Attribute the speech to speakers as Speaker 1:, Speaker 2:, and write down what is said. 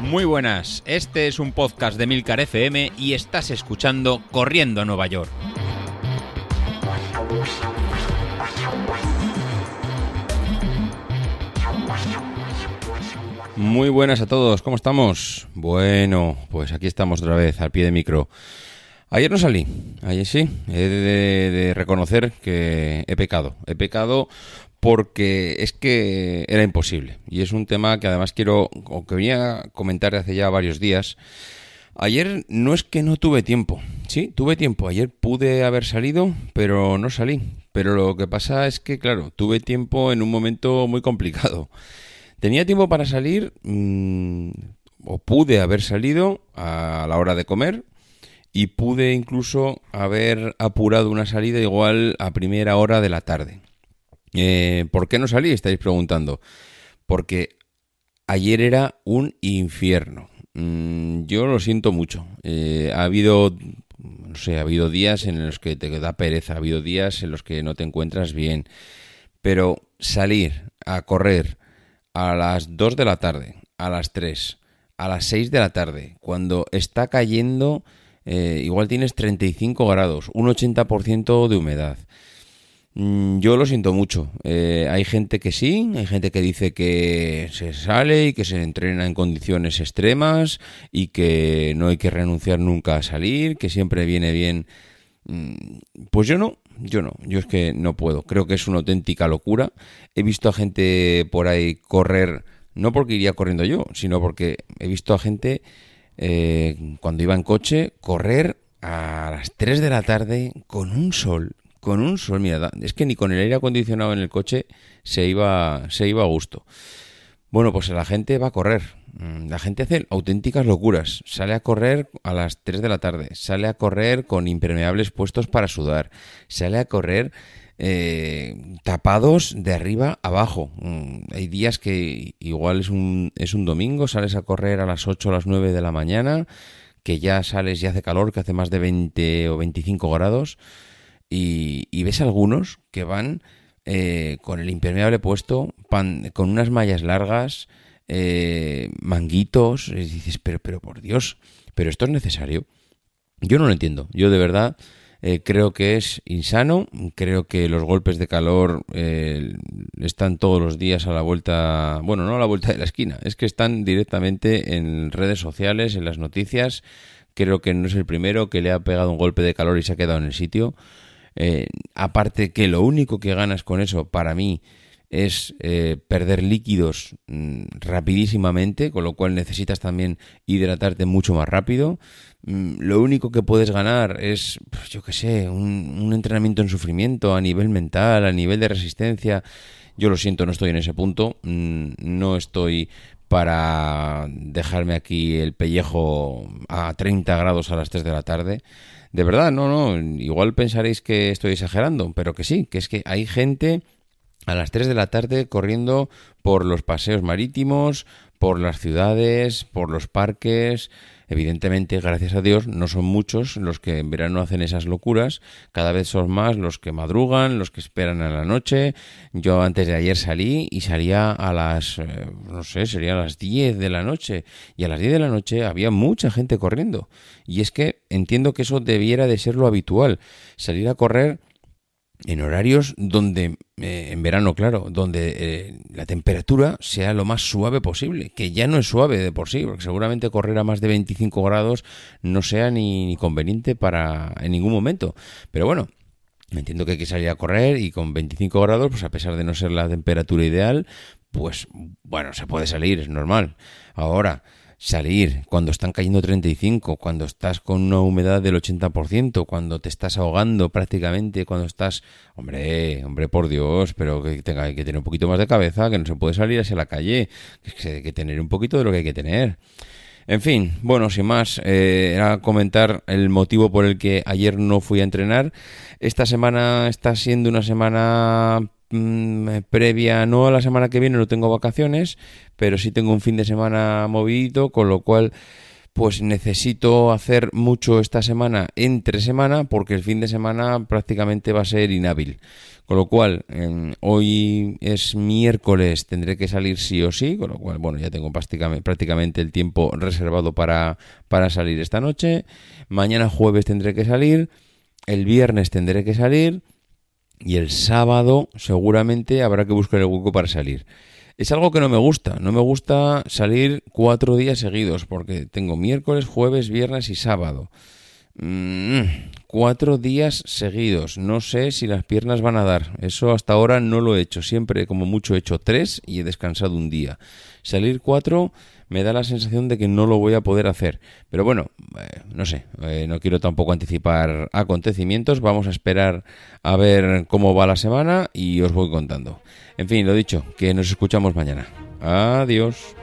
Speaker 1: Muy buenas, este es un podcast de Milcar FM y estás escuchando Corriendo a Nueva York. Muy buenas a todos, ¿cómo estamos? Bueno, pues aquí estamos otra vez al pie de micro. Ayer no salí, ayer sí, he de, de reconocer que he pecado. He pecado porque es que era imposible. Y es un tema que además quiero, o que venía a comentar hace ya varios días. Ayer no es que no tuve tiempo. Sí, tuve tiempo. Ayer pude haber salido, pero no salí. Pero lo que pasa es que, claro, tuve tiempo en un momento muy complicado. Tenía tiempo para salir, mmm, o pude haber salido a la hora de comer, y pude incluso haber apurado una salida igual a primera hora de la tarde. Eh, ¿Por qué no salí? Estáis preguntando. Porque ayer era un infierno. Mm, yo lo siento mucho. Eh, ha habido, no sé, ha habido días en los que te da pereza, ha habido días en los que no te encuentras bien. Pero salir a correr a las 2 de la tarde, a las 3, a las 6 de la tarde, cuando está cayendo, eh, igual tienes 35 grados, un 80% de humedad. Mm, yo lo siento mucho. Eh, hay gente que sí, hay gente que dice que se sale y que se entrena en condiciones extremas y que no hay que renunciar nunca a salir, que siempre viene bien. Mm, pues yo no, yo no, yo es que no puedo. Creo que es una auténtica locura. He visto a gente por ahí correr, no porque iría corriendo yo, sino porque he visto a gente eh, cuando iba en coche correr a las 3 de la tarde con un sol, con un sol, mira, es que ni con el aire acondicionado en el coche se iba, se iba a gusto. Bueno, pues la gente va a correr. Mm, la gente hace auténticas locuras. Sale a correr a las 3 de la tarde. Sale a correr con impermeables puestos para sudar. Sale a correr eh, tapados de arriba abajo. Mm, hay días que igual es un, es un domingo, sales a correr a las 8 o las 9 de la mañana, que ya sales y hace calor, que hace más de 20 o 25 grados y, ves algunos que van eh, con el impermeable puesto, con unas mallas largas, eh, manguitos, y dices, pero, pero por Dios, pero esto es necesario. Yo no lo entiendo, yo de verdad eh, creo que es insano, creo que los golpes de calor están todos los días a la vuelta, bueno, no a la vuelta de la esquina, es que están directamente en redes sociales, en las noticias, creo que no es el primero que le ha pegado un golpe de calor y se ha quedado en el sitio. Eh, aparte que lo único que ganas con eso para mí es eh, perder líquidos mm, rapidísimamente, con lo cual necesitas también hidratarte mucho más rápido. Mm, lo único que puedes ganar es, pues, yo qué sé, un, entrenamiento en sufrimiento a nivel mental, a nivel de resistencia. Yo lo siento, no estoy en ese punto, mm, no estoy para dejarme aquí el pellejo a 30 grados a las 3 de la tarde. De verdad, no, no, igual pensaréis que estoy exagerando, pero que sí, que es que hay gente a las 3 de la tarde corriendo por los paseos marítimos, por las ciudades, por los parques. Evidentemente, gracias a Dios, no son muchos los que en verano hacen esas locuras. Cada vez son más los que madrugan, los que esperan a la noche. Yo antes de ayer salí y salía a las, eh, no sé, serían las 10 de la noche. Y a las 10 de la noche había mucha gente corriendo. Y es que entiendo que eso debiera de ser lo habitual. Salir a correr en horarios donde, eh, en verano, claro, donde eh, la temperatura sea lo más suave posible, que ya no es suave de por sí, porque seguramente correr a más de 25 grados no sea ni, ni conveniente para en ningún momento. Pero bueno, entiendo que hay que salir a correr y con 25 grados, pues a pesar de no ser la temperatura ideal, pues bueno, se puede salir, es normal. Ahora, salir cuando están cayendo 35, cuando estás con una humedad del 80%, cuando te estás ahogando prácticamente, cuando estás, hombre, hombre, por Dios, pero que tenga que tener un poquito más de cabeza, que no se puede salir hacia la calle, que hay que tener un poquito de lo que hay que tener. En fin, bueno, sin más, eh, era comentar el motivo por el que ayer no fui a entrenar. Esta semana está siendo una semana Mm, previa, no a la semana que viene, no tengo vacaciones, pero sí tengo un fin de semana movido, con lo cual pues necesito hacer mucho esta semana entre semana porque el fin de semana prácticamente va a ser inhábil. Con lo cual, hoy es miércoles, tendré que salir sí o sí, con lo cual, bueno, ya tengo prácticamente, prácticamente el tiempo reservado para, para salir esta noche. Mañana jueves tendré que salir, el viernes tendré que salir y el sábado seguramente habrá que buscar el hueco para salir. Es algo que no me gusta, no me gusta salir cuatro días seguidos porque tengo miércoles, jueves, viernes y sábado. Mm, cuatro días seguidos. No sé si las piernas van a dar. Eso hasta ahora no lo he hecho. Siempre, como mucho, he hecho tres y he descansado un día. Salir cuatro me da la sensación de que no lo voy a poder hacer. Pero bueno, eh, no sé. Eh, no quiero tampoco anticipar acontecimientos. Vamos a esperar a ver cómo va la semana y os voy contando. En fin, lo dicho, que nos escuchamos mañana. Adiós.